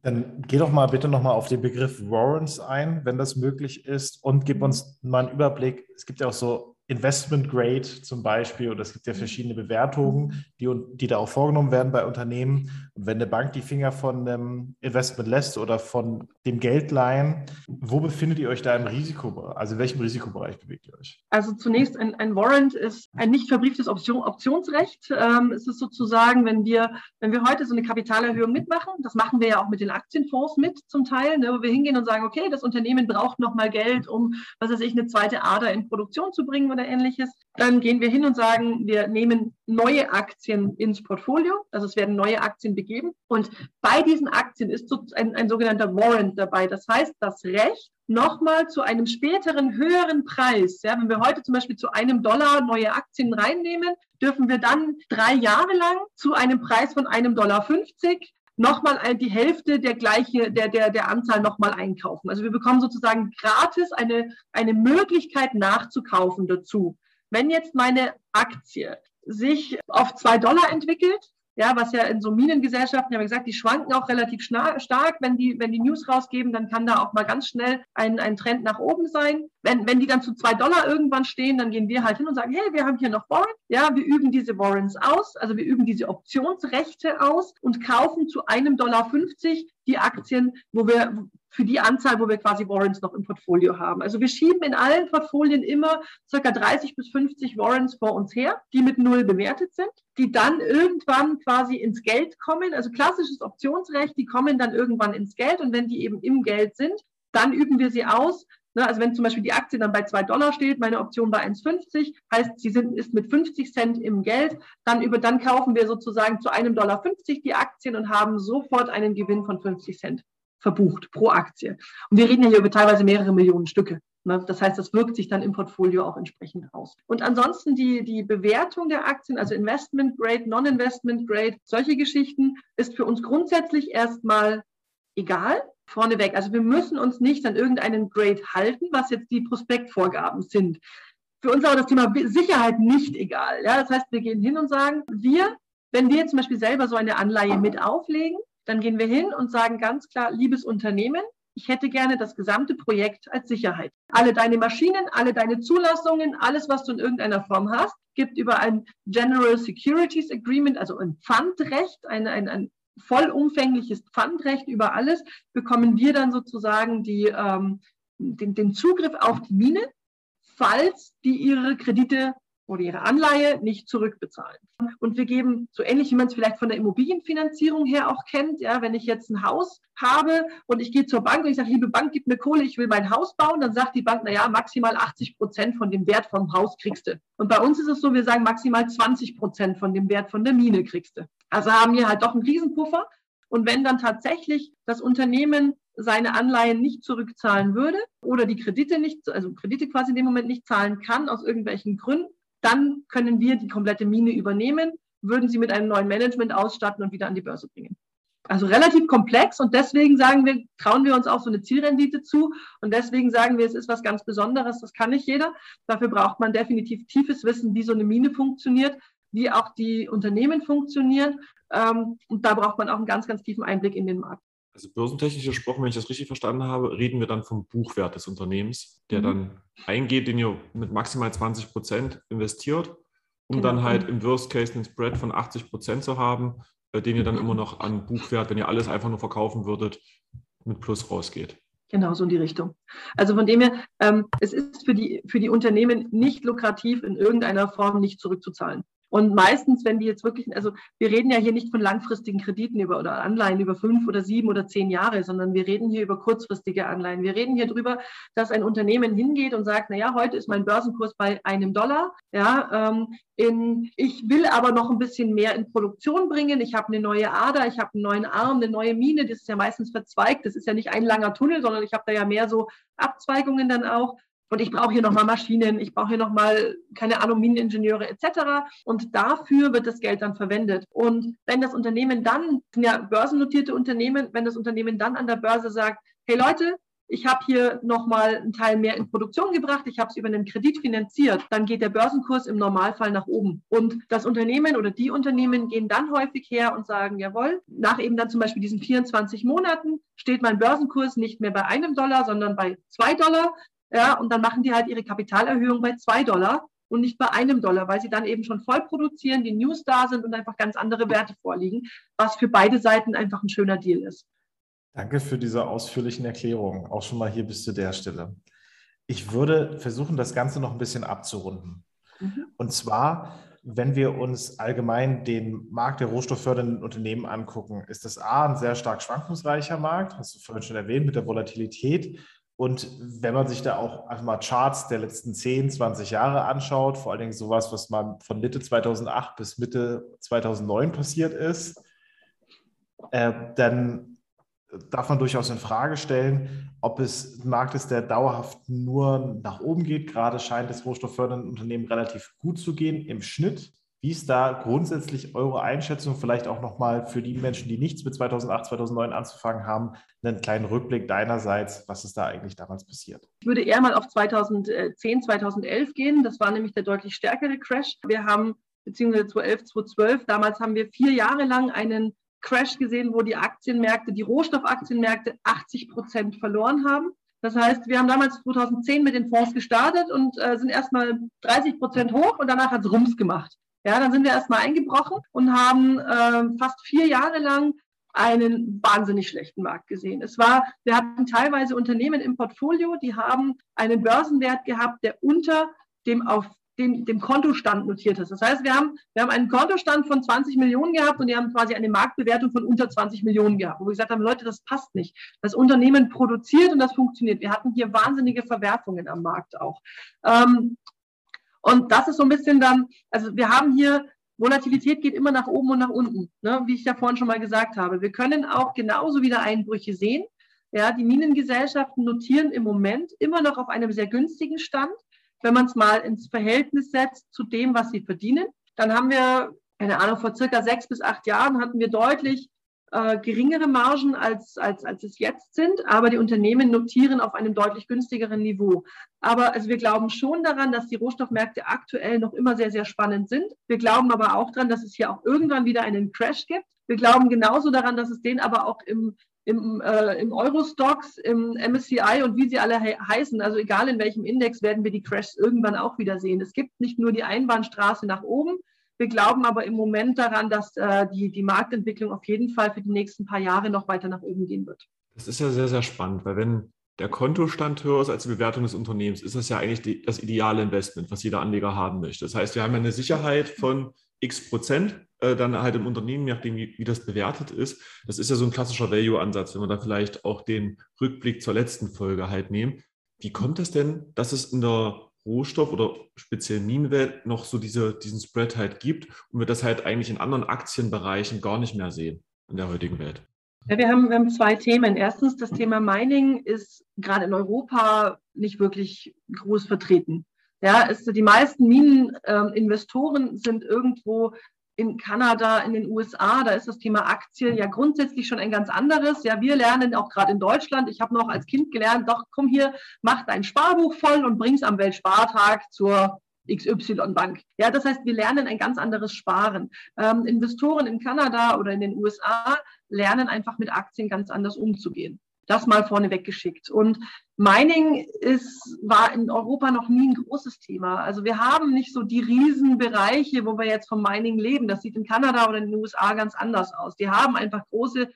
Dann geh doch mal bitte nochmal auf den Begriff Warrants ein, wenn das möglich ist, und gib uns mal einen Überblick. Es gibt ja auch so Investment Grade zum Beispiel oder es gibt ja mhm. verschiedene Bewertungen, die, die da auch vorgenommen werden bei Unternehmen. Und wenn eine Bank die Finger von einem Investment lässt oder von dem Geld leihen, wo befindet ihr euch da im Risikobereich? Also in welchem Risikobereich bewegt ihr euch? Also zunächst ein, ein Warrant ist ein nicht verbrieftes Option, Optionsrecht. Ähm, es ist sozusagen, wenn wir, wenn wir heute so eine Kapitalerhöhung mitmachen, das machen wir ja auch mit den Aktienfonds mit zum Teil, ne, wo wir hingehen und sagen, okay, das Unternehmen braucht nochmal Geld, um, was weiß ich, eine zweite Ader in Produktion zu bringen oder ähnliches. Dann gehen wir hin und sagen, wir nehmen neue Aktien ins Portfolio. Also es werden neue Aktien begeben. Und bei diesen Aktien ist so ein, ein sogenannter Warrant dabei. Das heißt, das Recht, nochmal zu einem späteren höheren Preis. Ja, wenn wir heute zum Beispiel zu einem Dollar neue Aktien reinnehmen, dürfen wir dann drei Jahre lang zu einem Preis von einem Dollar 50 nochmal die Hälfte der gleiche, der, der, der Anzahl nochmal einkaufen. Also wir bekommen sozusagen gratis eine, eine Möglichkeit nachzukaufen dazu. Wenn jetzt meine Aktie sich auf zwei Dollar entwickelt, ja, was ja in so Minengesellschaften, ich habe gesagt, die schwanken auch relativ stark. Wenn die, wenn die News rausgeben, dann kann da auch mal ganz schnell ein, ein Trend nach oben sein. Wenn, wenn die dann zu zwei Dollar irgendwann stehen, dann gehen wir halt hin und sagen, hey, wir haben hier noch Warrants. Ja, wir üben diese Warrants aus, also wir üben diese Optionsrechte aus und kaufen zu einem Dollar 50 die Aktien, wo wir, für die Anzahl, wo wir quasi Warrants noch im Portfolio haben. Also wir schieben in allen Portfolien immer circa 30 bis 50 Warrants vor uns her, die mit Null bewertet sind, die dann irgendwann quasi ins Geld kommen. Also klassisches Optionsrecht, die kommen dann irgendwann ins Geld und wenn die eben im Geld sind, dann üben wir sie aus. Ne, also wenn zum Beispiel die Aktie dann bei 2 Dollar steht, meine Option bei 1,50, heißt, sie sind, ist mit 50 Cent im Geld, dann, über, dann kaufen wir sozusagen zu einem Dollar 50 die Aktien und haben sofort einen Gewinn von 50 Cent verbucht pro Aktie. Und wir reden ja hier über teilweise mehrere Millionen Stücke. Ne? Das heißt, das wirkt sich dann im Portfolio auch entsprechend aus. Und ansonsten die, die Bewertung der Aktien, also Investment Grade, Non-Investment Grade, solche Geschichten, ist für uns grundsätzlich erstmal egal. Vorneweg. Also wir müssen uns nicht an irgendeinen Grade halten, was jetzt die Prospektvorgaben sind. Für uns aber das Thema Sicherheit nicht egal. Ja, das heißt, wir gehen hin und sagen, wir, wenn wir zum Beispiel selber so eine Anleihe mit auflegen, dann gehen wir hin und sagen ganz klar, liebes Unternehmen, ich hätte gerne das gesamte Projekt als Sicherheit. Alle deine Maschinen, alle deine Zulassungen, alles, was du in irgendeiner Form hast, gibt über ein General Securities Agreement, also ein Pfandrecht, ein, ein, ein vollumfängliches Pfandrecht über alles, bekommen wir dann sozusagen die, ähm, den, den Zugriff auf die Mine, falls die ihre Kredite oder ihre Anleihe nicht zurückbezahlen. Und wir geben, so ähnlich wie man es vielleicht von der Immobilienfinanzierung her auch kennt, ja, wenn ich jetzt ein Haus habe und ich gehe zur Bank und ich sage, liebe Bank, gib mir Kohle, ich will mein Haus bauen, dann sagt die Bank, naja, maximal 80 Prozent von dem Wert vom Haus kriegst du. Und bei uns ist es so, wir sagen maximal 20 Prozent von dem Wert von der Mine kriegst du. Also haben wir halt doch einen Riesenpuffer. Und wenn dann tatsächlich das Unternehmen seine Anleihen nicht zurückzahlen würde oder die Kredite nicht, also Kredite quasi in dem Moment nicht zahlen kann aus irgendwelchen Gründen, dann können wir die komplette Mine übernehmen, würden sie mit einem neuen Management ausstatten und wieder an die Börse bringen. Also relativ komplex und deswegen sagen wir, trauen wir uns auch so eine Zielrendite zu und deswegen sagen wir, es ist was ganz Besonderes, das kann nicht jeder. Dafür braucht man definitiv tiefes Wissen, wie so eine Mine funktioniert, wie auch die Unternehmen funktionieren ähm, und da braucht man auch einen ganz, ganz tiefen Einblick in den Markt. Also börsentechnisch gesprochen, wenn ich das richtig verstanden habe, reden wir dann vom Buchwert des Unternehmens, der mhm. dann eingeht, den ihr mit maximal 20 Prozent investiert, um genau. dann halt im Worst Case einen Spread von 80 Prozent zu haben, äh, den ihr dann mhm. immer noch an Buchwert, wenn ihr alles einfach nur verkaufen würdet, mit Plus rausgeht. Genau, so in die Richtung. Also von dem her, ähm, es ist für die, für die Unternehmen nicht lukrativ, in irgendeiner Form nicht zurückzuzahlen. Und meistens, wenn die jetzt wirklich, also wir reden ja hier nicht von langfristigen Krediten über oder Anleihen über fünf oder sieben oder zehn Jahre, sondern wir reden hier über kurzfristige Anleihen. Wir reden hier darüber, dass ein Unternehmen hingeht und sagt, na ja, heute ist mein Börsenkurs bei einem Dollar. Ja, ähm, in, ich will aber noch ein bisschen mehr in Produktion bringen. Ich habe eine neue Ader, ich habe einen neuen Arm, eine neue Mine. Das ist ja meistens verzweigt. Das ist ja nicht ein langer Tunnel, sondern ich habe da ja mehr so Abzweigungen dann auch. Und ich brauche hier nochmal Maschinen, ich brauche hier nochmal, keine Ahnung, Mineningenieure etc. Und dafür wird das Geld dann verwendet. Und wenn das Unternehmen dann, ja börsennotierte Unternehmen, wenn das Unternehmen dann an der Börse sagt, hey Leute, ich habe hier nochmal einen Teil mehr in Produktion gebracht, ich habe es über einen Kredit finanziert, dann geht der Börsenkurs im Normalfall nach oben. Und das Unternehmen oder die Unternehmen gehen dann häufig her und sagen, jawohl, nach eben dann zum Beispiel diesen 24 Monaten steht mein Börsenkurs nicht mehr bei einem Dollar, sondern bei zwei Dollar. Ja, und dann machen die halt ihre Kapitalerhöhung bei zwei Dollar und nicht bei einem Dollar, weil sie dann eben schon voll produzieren, die News da sind und einfach ganz andere Werte vorliegen, was für beide Seiten einfach ein schöner Deal ist. Danke für diese ausführlichen Erklärungen, auch schon mal hier bis zu der Stelle. Ich würde versuchen, das Ganze noch ein bisschen abzurunden. Mhm. Und zwar, wenn wir uns allgemein den Markt der rohstofffördernden Unternehmen angucken, ist das A ein sehr stark schwankungsreicher Markt, hast du vorhin schon erwähnt, mit der Volatilität. Und wenn man sich da auch einfach mal Charts der letzten 10, 20 Jahre anschaut, vor allen Dingen sowas, was mal von Mitte 2008 bis Mitte 2009 passiert ist, äh, dann darf man durchaus in Frage stellen, ob es ein Markt ist, der dauerhaft nur nach oben geht. Gerade scheint es rohstofffördernden Unternehmen relativ gut zu gehen im Schnitt. Wie ist da grundsätzlich eure Einschätzung, vielleicht auch nochmal für die Menschen, die nichts mit 2008, 2009 anzufangen haben, einen kleinen Rückblick deinerseits, was ist da eigentlich damals passiert? Ich würde eher mal auf 2010, 2011 gehen. Das war nämlich der deutlich stärkere Crash. Wir haben, beziehungsweise 2011, 2012, damals haben wir vier Jahre lang einen Crash gesehen, wo die Aktienmärkte, die Rohstoffaktienmärkte 80 Prozent verloren haben. Das heißt, wir haben damals 2010 mit den Fonds gestartet und äh, sind erstmal 30 Prozent hoch und danach hat es Rums gemacht. Ja, dann sind wir erstmal eingebrochen und haben äh, fast vier Jahre lang einen wahnsinnig schlechten Markt gesehen. Es war, wir hatten teilweise Unternehmen im Portfolio, die haben einen Börsenwert gehabt, der unter dem auf dem, dem Kontostand notiert ist. Das heißt, wir haben, wir haben einen Kontostand von 20 Millionen gehabt und die haben quasi eine Marktbewertung von unter 20 Millionen gehabt, wo wir gesagt haben, Leute, das passt nicht. Das Unternehmen produziert und das funktioniert. Wir hatten hier wahnsinnige Verwerfungen am Markt auch. Ähm, und das ist so ein bisschen dann, also wir haben hier, Volatilität geht immer nach oben und nach unten, ne, wie ich ja vorhin schon mal gesagt habe. Wir können auch genauso wieder Einbrüche sehen. Ja, die Minengesellschaften notieren im Moment immer noch auf einem sehr günstigen Stand. Wenn man es mal ins Verhältnis setzt zu dem, was sie verdienen, dann haben wir, keine Ahnung, vor circa sechs bis acht Jahren hatten wir deutlich äh, geringere Margen als, als, als es jetzt sind, aber die Unternehmen notieren auf einem deutlich günstigeren Niveau. Aber also wir glauben schon daran, dass die Rohstoffmärkte aktuell noch immer sehr, sehr spannend sind. Wir glauben aber auch daran, dass es hier auch irgendwann wieder einen Crash gibt. Wir glauben genauso daran, dass es den aber auch im im, äh, im Eurostox, im MSCI und wie sie alle he heißen, also egal in welchem Index, werden wir die Crashs irgendwann auch wieder sehen. Es gibt nicht nur die Einbahnstraße nach oben, wir glauben aber im Moment daran, dass äh, die, die Marktentwicklung auf jeden Fall für die nächsten paar Jahre noch weiter nach oben gehen wird. Das ist ja sehr, sehr spannend, weil wenn der Kontostand höher ist als die Bewertung des Unternehmens, ist das ja eigentlich die, das ideale Investment, was jeder Anleger haben möchte. Das heißt, wir haben ja eine Sicherheit von x Prozent äh, dann halt im Unternehmen, nachdem wie, wie das bewertet ist. Das ist ja so ein klassischer Value-Ansatz, wenn wir da vielleicht auch den Rückblick zur letzten Folge halt nehmen. Wie kommt es denn, dass es in der Rohstoff oder speziell Minenwelt noch so diese, diesen Spread halt gibt und wir das halt eigentlich in anderen Aktienbereichen gar nicht mehr sehen in der heutigen Welt. Ja, wir haben, wir haben zwei Themen. Erstens, das Thema Mining ist gerade in Europa nicht wirklich groß vertreten. Ja, ist, die meisten Mineninvestoren ähm, sind irgendwo in Kanada, in den USA, da ist das Thema Aktien ja grundsätzlich schon ein ganz anderes. Ja, wir lernen auch gerade in Deutschland, ich habe noch als Kind gelernt, doch komm hier, mach dein Sparbuch voll und bring's am Weltspartag zur XY-Bank. Ja, das heißt, wir lernen ein ganz anderes Sparen. Ähm, Investoren in Kanada oder in den USA lernen einfach mit Aktien ganz anders umzugehen. Das mal vorneweg geschickt. Und Mining ist, war in Europa noch nie ein großes Thema. Also wir haben nicht so die Riesenbereiche, wo wir jetzt vom Mining leben. Das sieht in Kanada oder in den USA ganz anders aus. Die haben einfach große,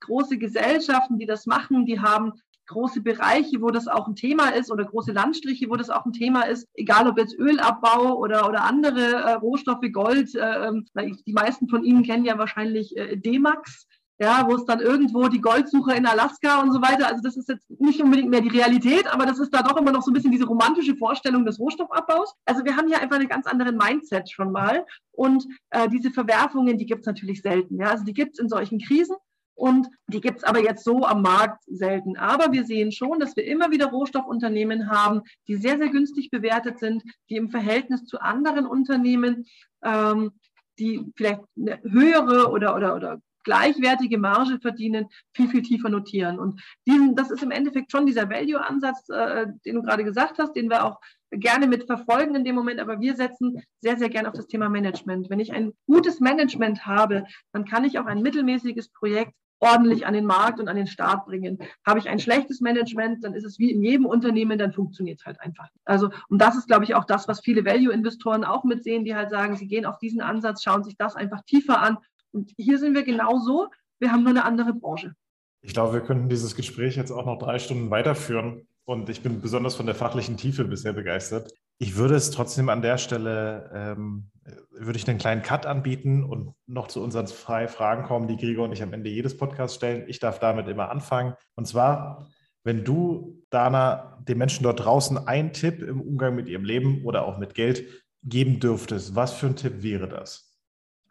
große Gesellschaften, die das machen. Die haben große Bereiche, wo das auch ein Thema ist oder große Landstriche, wo das auch ein Thema ist, egal ob jetzt Ölabbau oder, oder andere äh, Rohstoffe, Gold. Äh, ähm, die meisten von Ihnen kennen ja wahrscheinlich äh, D-Max ja, wo es dann irgendwo die Goldsuche in Alaska und so weiter. Also das ist jetzt nicht unbedingt mehr die Realität, aber das ist da doch immer noch so ein bisschen diese romantische Vorstellung des Rohstoffabbaus. Also wir haben hier einfach einen ganz anderen Mindset schon mal. Und äh, diese Verwerfungen, die gibt es natürlich selten. Ja? Also die gibt es in solchen Krisen. Und die gibt es aber jetzt so am Markt selten. Aber wir sehen schon, dass wir immer wieder Rohstoffunternehmen haben, die sehr, sehr günstig bewertet sind, die im Verhältnis zu anderen Unternehmen, ähm, die vielleicht eine höhere oder, oder, oder gleichwertige Marge verdienen, viel, viel tiefer notieren. Und diesen, das ist im Endeffekt schon dieser Value-Ansatz, äh, den du gerade gesagt hast, den wir auch gerne mit verfolgen in dem Moment, aber wir setzen sehr, sehr gerne auf das Thema Management. Wenn ich ein gutes Management habe, dann kann ich auch ein mittelmäßiges Projekt ordentlich an den Markt und an den Start bringen. Habe ich ein schlechtes Management, dann ist es wie in jedem Unternehmen, dann funktioniert es halt einfach. Also, und das ist, glaube ich, auch das, was viele Value-Investoren auch mitsehen, die halt sagen, sie gehen auf diesen Ansatz, schauen sich das einfach tiefer an und hier sind wir genauso. Wir haben nur eine andere Branche. Ich glaube, wir könnten dieses Gespräch jetzt auch noch drei Stunden weiterführen. Und ich bin besonders von der fachlichen Tiefe bisher begeistert. Ich würde es trotzdem an der Stelle, ähm, würde ich einen kleinen Cut anbieten und noch zu unseren zwei Fragen kommen, die Gregor und ich am Ende jedes Podcasts stellen. Ich darf damit immer anfangen. Und zwar, wenn du, Dana, den Menschen dort draußen einen Tipp im Umgang mit ihrem Leben oder auch mit Geld geben dürftest, was für ein Tipp wäre das?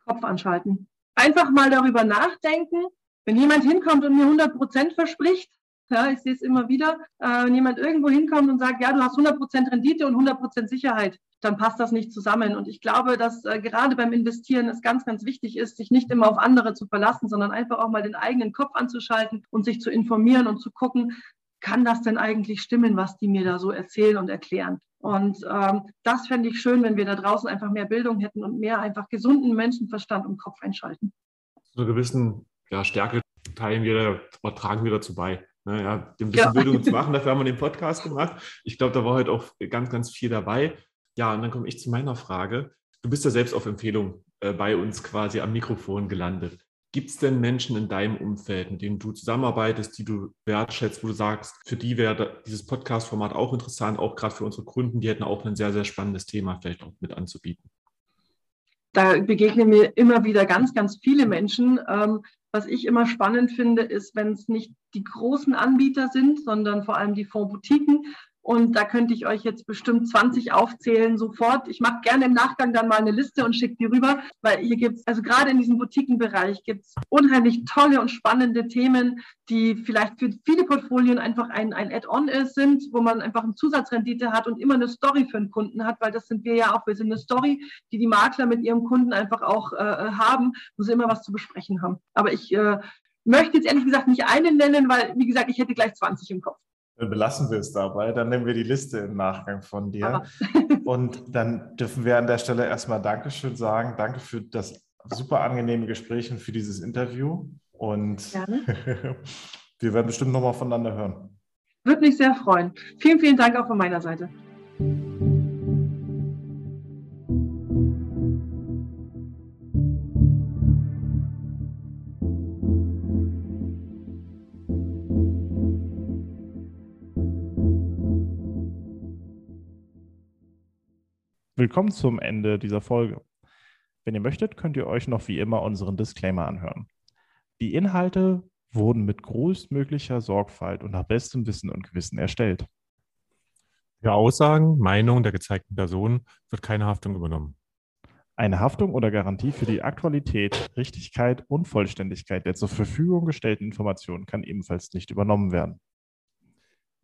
Kopf anschalten einfach mal darüber nachdenken. Wenn jemand hinkommt und mir 100 Prozent verspricht, ja, ich sehe es immer wieder, äh, wenn jemand irgendwo hinkommt und sagt, ja, du hast 100 Prozent Rendite und 100 Prozent Sicherheit, dann passt das nicht zusammen. Und ich glaube, dass äh, gerade beim Investieren es ganz, ganz wichtig ist, sich nicht immer auf andere zu verlassen, sondern einfach auch mal den eigenen Kopf anzuschalten und sich zu informieren und zu gucken, kann das denn eigentlich stimmen, was die mir da so erzählen und erklären? Und ähm, das fände ich schön, wenn wir da draußen einfach mehr Bildung hätten und mehr einfach gesunden Menschenverstand im Kopf einschalten. Zu einer gewissen ja, Stärke teilen wir, tragen wir dazu bei. Ne, ja, ein bisschen ja. Bildung zu machen, dafür haben wir den Podcast gemacht. Ich glaube, da war heute auch ganz, ganz viel dabei. Ja, und dann komme ich zu meiner Frage. Du bist ja selbst auf Empfehlung äh, bei uns quasi am Mikrofon gelandet. Gibt es denn Menschen in deinem Umfeld, mit denen du zusammenarbeitest, die du wertschätzt, wo du sagst, für die wäre dieses Podcast-Format auch interessant, auch gerade für unsere Kunden, die hätten auch ein sehr, sehr spannendes Thema vielleicht auch mit anzubieten? Da begegnen mir immer wieder ganz, ganz viele Menschen. Ähm, was ich immer spannend finde, ist, wenn es nicht die großen Anbieter sind, sondern vor allem die Fondsboutiquen, und da könnte ich euch jetzt bestimmt 20 aufzählen sofort. Ich mache gerne im Nachgang dann mal eine Liste und schicke die rüber, weil hier gibt es, also gerade in diesem Boutiquenbereich gibt es unheimlich tolle und spannende Themen, die vielleicht für viele Portfolien einfach ein, ein Add-on sind, wo man einfach eine Zusatzrendite hat und immer eine Story für einen Kunden hat, weil das sind wir ja auch. Wir sind eine Story, die die Makler mit ihrem Kunden einfach auch äh, haben, wo sie immer was zu besprechen haben. Aber ich äh, möchte jetzt ehrlich gesagt nicht einen nennen, weil, wie gesagt, ich hätte gleich 20 im Kopf. Dann belassen wir es dabei. Dann nehmen wir die Liste im Nachgang von dir. Und dann dürfen wir an der Stelle erstmal Dankeschön sagen. Danke für das super angenehme Gespräch und für dieses Interview. Und wir werden bestimmt nochmal voneinander hören. Würde mich sehr freuen. Vielen, vielen Dank auch von meiner Seite. Willkommen zum Ende dieser Folge. Wenn ihr möchtet, könnt ihr euch noch wie immer unseren Disclaimer anhören. Die Inhalte wurden mit größtmöglicher Sorgfalt und nach bestem Wissen und Gewissen erstellt. Für Aussagen, Meinungen der gezeigten Person wird keine Haftung übernommen. Eine Haftung oder Garantie für die Aktualität, Richtigkeit und Vollständigkeit der zur Verfügung gestellten Informationen kann ebenfalls nicht übernommen werden.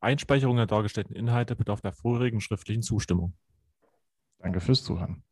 Einspeicherung der dargestellten Inhalte bedarf der vorherigen schriftlichen Zustimmung. Danke fürs Zuhören.